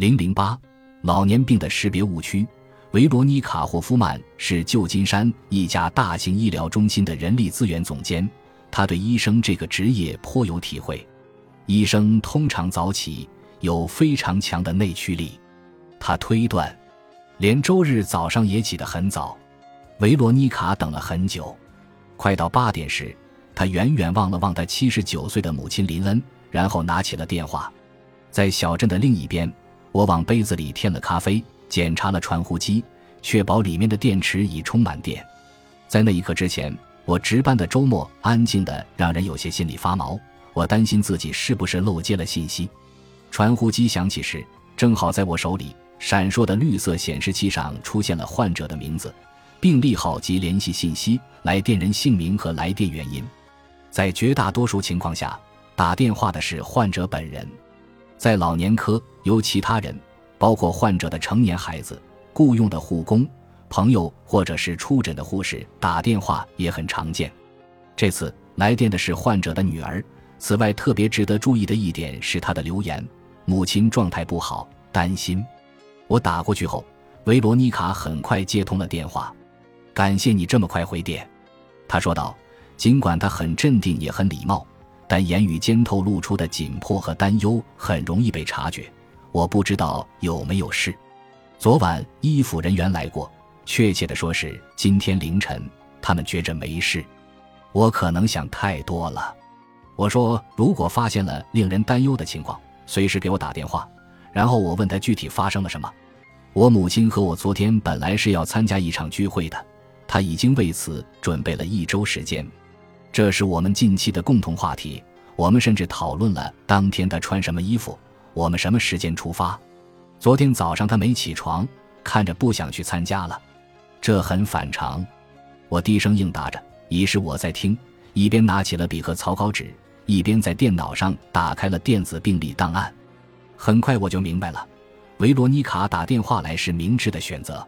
零零八，老年病的识别误区。维罗妮卡·霍夫曼是旧金山一家大型医疗中心的人力资源总监，他对医生这个职业颇有体会。医生通常早起，有非常强的内驱力。他推断，连周日早上也起得很早。维罗妮卡等了很久，快到八点时，他远远望了望他七十九岁的母亲林恩，然后拿起了电话。在小镇的另一边，我往杯子里添了咖啡。检查了传呼机，确保里面的电池已充满电。在那一刻之前，我值班的周末安静的让人有些心里发毛。我担心自己是不是漏接了信息。传呼机响起时，正好在我手里，闪烁的绿色显示器上出现了患者的名字、病历号及联系信息、来电人姓名和来电原因。在绝大多数情况下，打电话的是患者本人。在老年科，由其他人。包括患者的成年孩子、雇佣的护工、朋友或者是出诊的护士打电话也很常见。这次来电的是患者的女儿。此外，特别值得注意的一点是她的留言：母亲状态不好，担心。我打过去后，维罗妮卡很快接通了电话。感谢你这么快回电，他说道。尽管他很镇定也很礼貌，但言语间透露出的紧迫和担忧很容易被察觉。我不知道有没有事。昨晚医府人员来过，确切的说是今天凌晨，他们觉着没事。我可能想太多了。我说，如果发现了令人担忧的情况，随时给我打电话。然后我问他具体发生了什么。我母亲和我昨天本来是要参加一场聚会的，她已经为此准备了一周时间。这是我们近期的共同话题。我们甚至讨论了当天他穿什么衣服。我们什么时间出发？昨天早上他没起床，看着不想去参加了，这很反常。我低声应答着，已是我在听，一边拿起了笔和草稿纸，一边在电脑上打开了电子病历档案。很快我就明白了，维罗妮卡打电话来是明智的选择。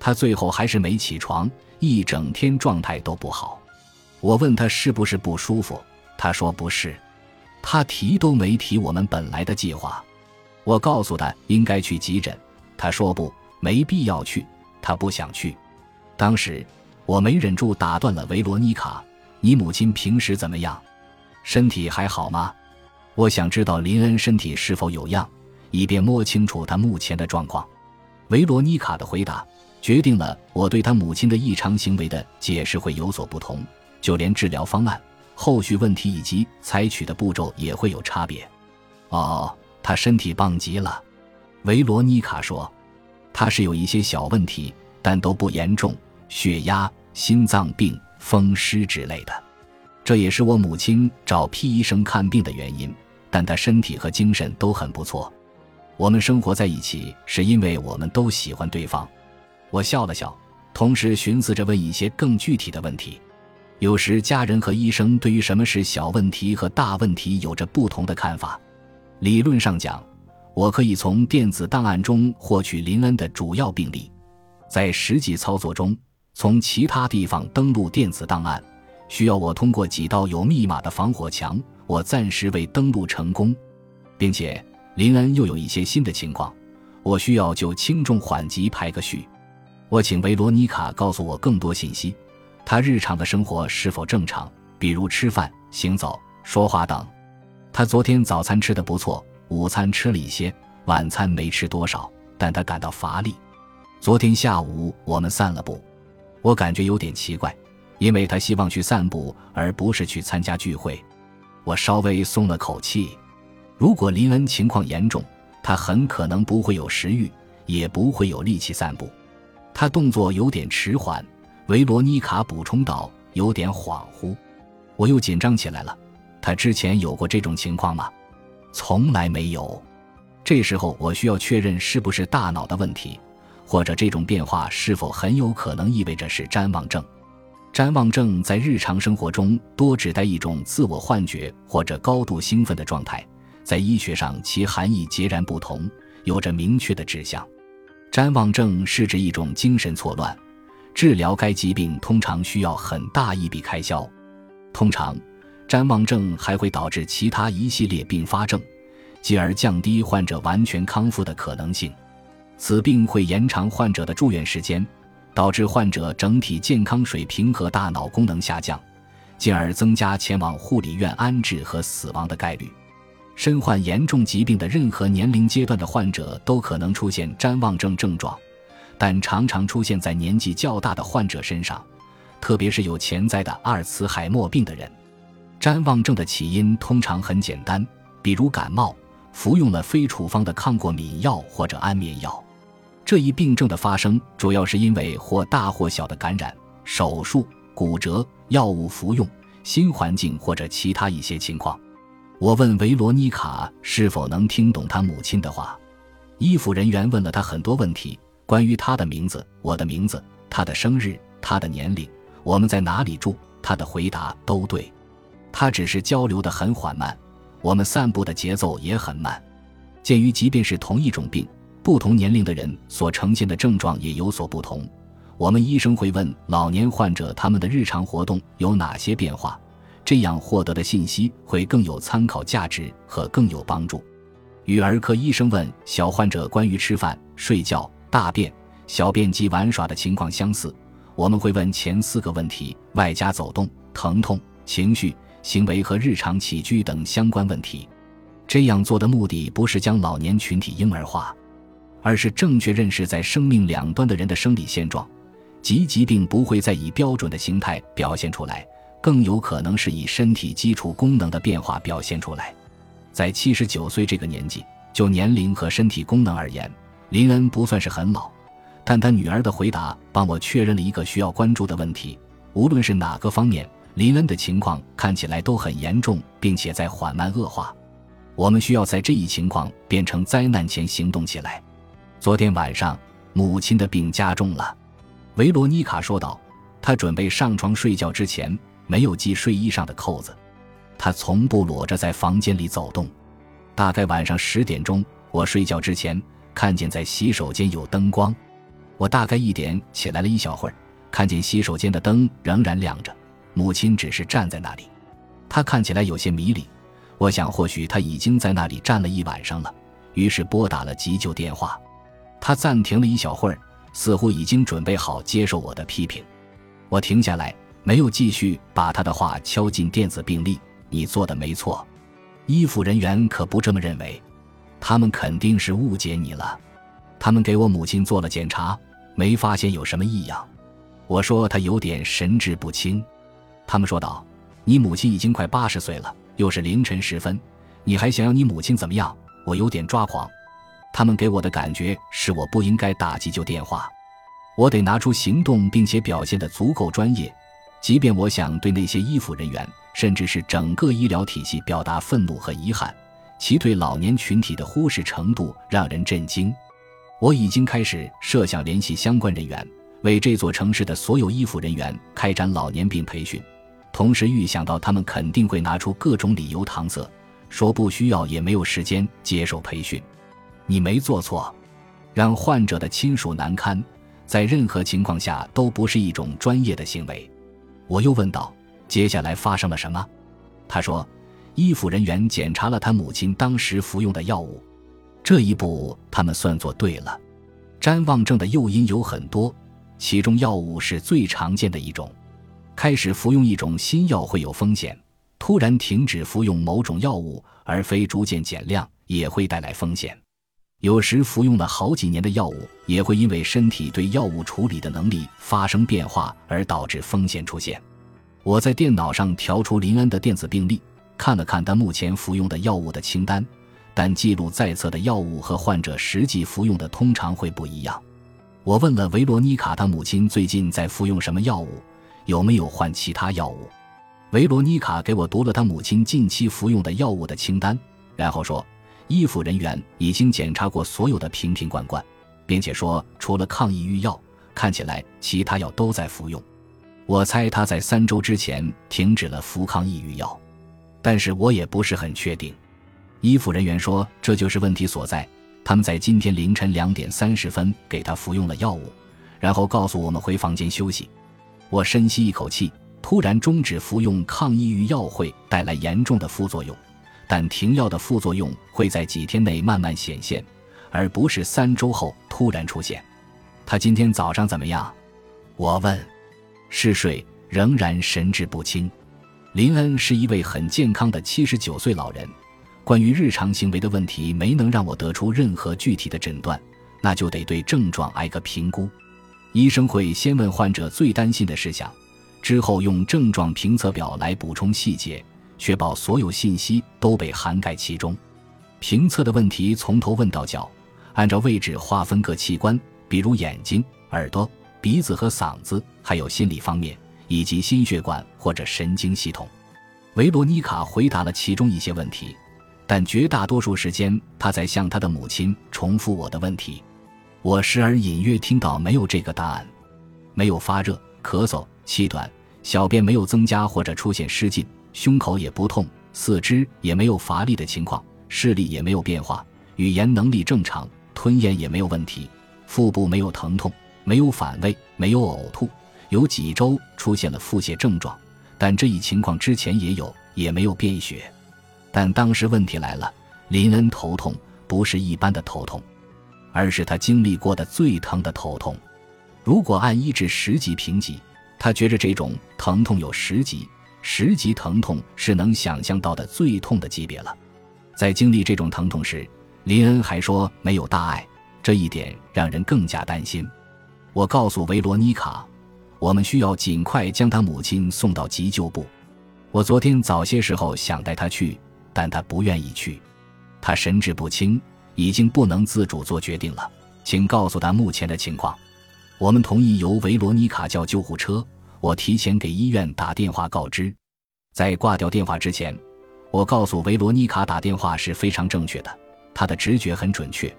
她最后还是没起床，一整天状态都不好。我问他是不是不舒服，他说不是。他提都没提我们本来的计划，我告诉他应该去急诊，他说不，没必要去，他不想去。当时我没忍住打断了维罗妮卡：“你母亲平时怎么样？身体还好吗？”我想知道林恩身体是否有恙，以便摸清楚他目前的状况。维罗妮卡的回答决定了我对他母亲的异常行为的解释会有所不同，就连治疗方案。后续问题以及采取的步骤也会有差别。哦，他身体棒极了，维罗妮卡说，他是有一些小问题，但都不严重，血压、心脏病、风湿之类的。这也是我母亲找皮医生看病的原因。但他身体和精神都很不错。我们生活在一起是因为我们都喜欢对方。我笑了笑，同时寻思着问一些更具体的问题。有时，家人和医生对于什么是小问题和大问题有着不同的看法。理论上讲，我可以从电子档案中获取林恩的主要病例。在实际操作中，从其他地方登录电子档案，需要我通过几道有密码的防火墙。我暂时未登录成功，并且林恩又有一些新的情况，我需要就轻重缓急排个序。我请维罗妮卡告诉我更多信息。他日常的生活是否正常？比如吃饭、行走、说话等。他昨天早餐吃的不错，午餐吃了一些，晚餐没吃多少，但他感到乏力。昨天下午我们散了步，我感觉有点奇怪，因为他希望去散步而不是去参加聚会。我稍微松了口气。如果林恩情况严重，他很可能不会有食欲，也不会有力气散步。他动作有点迟缓。维罗妮卡补充道：“有点恍惚，我又紧张起来了。他之前有过这种情况吗？从来没有。这时候我需要确认是不是大脑的问题，或者这种变化是否很有可能意味着是谵妄症。谵妄症在日常生活中多指代一种自我幻觉或者高度兴奋的状态，在医学上其含义截然不同，有着明确的指向。谵妄症是指一种精神错乱。”治疗该疾病通常需要很大一笔开销，通常，谵妄症还会导致其他一系列并发症，继而降低患者完全康复的可能性。此病会延长患者的住院时间，导致患者整体健康水平和大脑功能下降，进而增加前往护理院安置和死亡的概率。身患严重疾病的任何年龄阶段的患者都可能出现谵妄症症状，但常常出现在年纪较大的患者身上，特别是有潜在的阿尔茨海默病的人。谵妄症的起因通常很简单，比如感冒，服用了非处方的抗过敏药或者安眠药。这一病症的发生主要是因为或大或小的感染、手术、骨折、药物服用、新环境或者其他一些情况。我问维罗妮卡是否能听懂他母亲的话，医护人员问了他很多问题，关于他的名字、我的名字、他的生日、他的年龄、我们在哪里住，他的回答都对。他只是交流的很缓慢，我们散步的节奏也很慢。鉴于即便是同一种病，不同年龄的人所呈现的症状也有所不同，我们医生会问老年患者他们的日常活动有哪些变化。这样获得的信息会更有参考价值和更有帮助。与儿科医生问小患者关于吃饭、睡觉、大便、小便及玩耍的情况相似，我们会问前四个问题，外加走动、疼痛、情绪、行为和日常起居等相关问题。这样做的目的不是将老年群体婴儿化，而是正确认识在生命两端的人的生理现状，即疾病不会再以标准的形态表现出来。更有可能是以身体基础功能的变化表现出来。在七十九岁这个年纪，就年龄和身体功能而言，林恩不算是很老。但他女儿的回答帮我确认了一个需要关注的问题：无论是哪个方面，林恩的情况看起来都很严重，并且在缓慢恶化。我们需要在这一情况变成灾难前行动起来。昨天晚上，母亲的病加重了，维罗妮卡说道。她准备上床睡觉之前。没有系睡衣上的扣子，她从不裸着在房间里走动。大概晚上十点钟，我睡觉之前看见在洗手间有灯光。我大概一点起来了一小会儿，看见洗手间的灯仍然亮着，母亲只是站在那里。她看起来有些迷离，我想或许她已经在那里站了一晚上了，于是拨打了急救电话。她暂停了一小会儿，似乎已经准备好接受我的批评。我停下来。没有继续把他的话敲进电子病历。你做的没错，医护人员可不这么认为，他们肯定是误解你了。他们给我母亲做了检查，没发现有什么异样。我说她有点神志不清。他们说道：“你母亲已经快八十岁了，又是凌晨时分，你还想要你母亲怎么样？”我有点抓狂。他们给我的感觉是我不应该打急救电话，我得拿出行动，并且表现得足够专业。即便我想对那些医护人员，甚至是整个医疗体系表达愤怒和遗憾，其对老年群体的忽视程度让人震惊。我已经开始设想联系相关人员，为这座城市的所有医护人员开展老年病培训，同时预想到他们肯定会拿出各种理由搪塞，说不需要也没有时间接受培训。你没做错，让患者的亲属难堪，在任何情况下都不是一种专业的行为。我又问道：“接下来发生了什么？”他说：“医护人员检查了他母亲当时服用的药物，这一步他们算做对了。谵妄症的诱因有很多，其中药物是最常见的一种。开始服用一种新药会有风险，突然停止服用某种药物而非逐渐减量也会带来风险。有时服用了好几年的药物，也会因为身体对药物处理的能力发生变化而导致风险出现。我在电脑上调出林恩的电子病历，看了看他目前服用的药物的清单，但记录在册的药物和患者实际服用的通常会不一样。我问了维罗妮卡，他母亲最近在服用什么药物，有没有换其他药物？维罗妮卡给我读了他母亲近期服用的药物的清单，然后说。医护人员已经检查过所有的瓶瓶罐罐，并且说，除了抗抑郁药，看起来其他药都在服用。我猜他在三周之前停止了服抗抑郁药，但是我也不是很确定。医护人员说，这就是问题所在。他们在今天凌晨两点三十分给他服用了药物，然后告诉我们回房间休息。我深吸一口气，突然终止服用抗抑郁药会带来严重的副作用。但停药的副作用会在几天内慢慢显现，而不是三周后突然出现。他今天早上怎么样？我问。嗜睡，仍然神志不清。林恩是一位很健康的七十九岁老人。关于日常行为的问题，没能让我得出任何具体的诊断，那就得对症状挨个评估。医生会先问患者最担心的事项，之后用症状评测表来补充细节，确保所有信息都被涵盖其中。评测的问题从头问到脚，按照位置划分各器官，比如眼睛、耳朵、鼻子和嗓子，还有心理方面以及心血管或者神经系统。维罗妮卡回答了其中一些问题。但绝大多数时间，他在向他的母亲重复我的问题。我时而隐约听到没有这个答案：没有发热、咳嗽、气短、小便没有增加或者出现失禁、胸口也不痛、四肢也没有乏力的情况、视力也没有变化、语言能力正常、吞咽也没有问题、腹部没有疼痛、没有反胃、没有呕吐、有几周出现了腹泻症状，但这一情况之前也有，也没有便血。但当时问题来了，林恩头痛不是一般的头痛，而是他经历过的最疼的头痛。如果按一至十级评级，他觉着这种疼痛有十级，十级疼痛是能想象到的最痛的级别了。在经历这种疼痛时，林恩还说没有大碍，这一点让人更加担心。我告诉维罗妮卡，我们需要尽快将他母亲送到急救部。我昨天早些时候想带他去。但他不愿意去，他神志不清，已经不能自主做决定了。请告诉他目前的情况。我们同意由维罗妮卡叫救护车。我提前给医院打电话告知。在挂掉电话之前，我告诉维罗妮卡打电话是非常正确的，她的直觉很准确。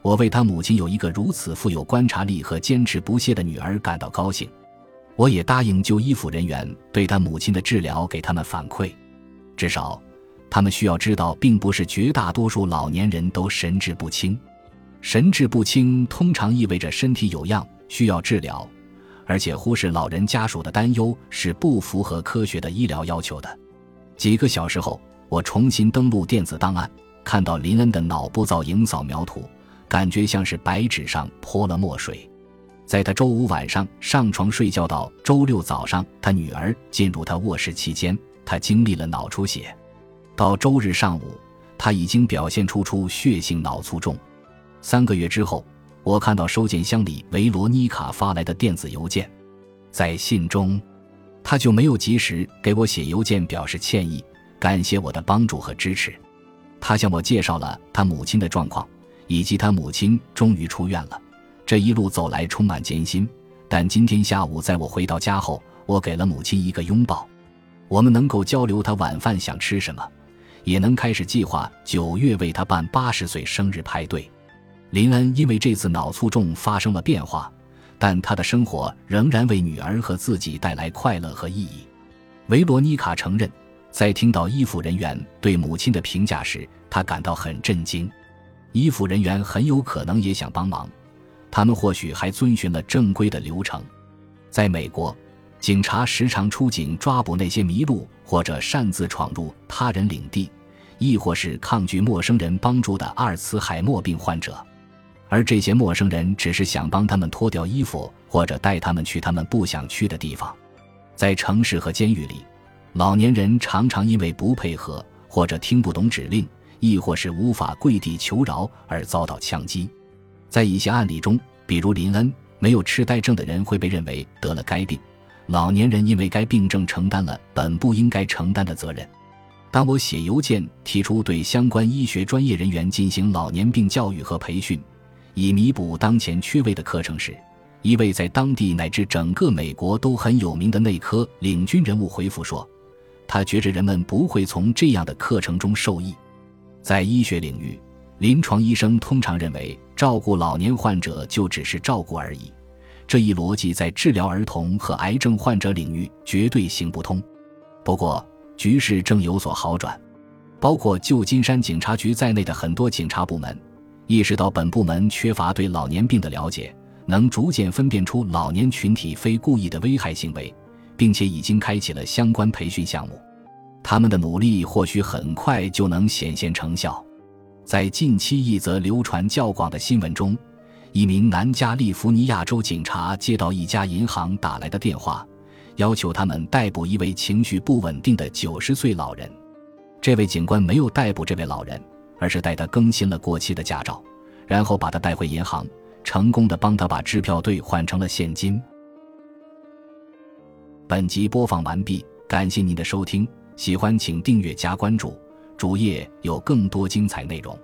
我为他母亲有一个如此富有观察力和坚持不懈的女儿感到高兴。我也答应就医辅人员对他母亲的治疗给他们反馈，至少。他们需要知道，并不是绝大多数老年人都神志不清。神志不清通常意味着身体有恙，需要治疗，而且忽视老人家属的担忧是不符合科学的医疗要求的。几个小时后，我重新登录电子档案，看到林恩的脑部造影扫描图，感觉像是白纸上泼了墨水。在他周五晚上上床睡觉到周六早上他女儿进入他卧室期间，他经历了脑出血。到周日上午，他已经表现出出血性脑卒中。三个月之后，我看到收件箱里维罗妮卡发来的电子邮件，在信中，他就没有及时给我写邮件表示歉意，感谢我的帮助和支持。他向我介绍了他母亲的状况，以及他母亲终于出院了。这一路走来充满艰辛，但今天下午在我回到家后，我给了母亲一个拥抱。我们能够交流她晚饭想吃什么。也能开始计划九月为她办八十岁生日派对。林恩因为这次脑卒中发生了变化，但他的生活仍然为女儿和自己带来快乐和意义。维罗妮卡承认，在听到医护人员对母亲的评价时，她感到很震惊。医护人员很有可能也想帮忙，他们或许还遵循了正规的流程。在美国。警察时常出警抓捕那些迷路或者擅自闯入他人领地，亦或是抗拒陌生人帮助的阿尔茨海默病患者，而这些陌生人只是想帮他们脱掉衣服，或者带他们去他们不想去的地方。在城市和监狱里，老年人常常因为不配合，或者听不懂指令，亦或是无法跪地求饶而遭到枪击。在一些案例中，比如林恩，没有痴呆症的人会被认为得了该病。老年人因为该病症承担了本不应该承担的责任。当我写邮件提出对相关医学专业人员进行老年病教育和培训，以弥补当前缺位的课程时，一位在当地乃至整个美国都很有名的内科领军人物回复说：“他觉着人们不会从这样的课程中受益。”在医学领域，临床医生通常认为照顾老年患者就只是照顾而已。这一逻辑在治疗儿童和癌症患者领域绝对行不通。不过，局势正有所好转，包括旧金山警察局在内的很多警察部门意识到本部门缺乏对老年病的了解，能逐渐分辨出老年群体非故意的危害行为，并且已经开启了相关培训项目。他们的努力或许很快就能显现成效。在近期一则流传较广的新闻中，一名南加利福尼亚州警察接到一家银行打来的电话，要求他们逮捕一位情绪不稳定的九十岁老人。这位警官没有逮捕这位老人，而是带他更新了过期的驾照，然后把他带回银行，成功的帮他把支票兑换成了现金。本集播放完毕，感谢您的收听，喜欢请订阅加关注，主页有更多精彩内容。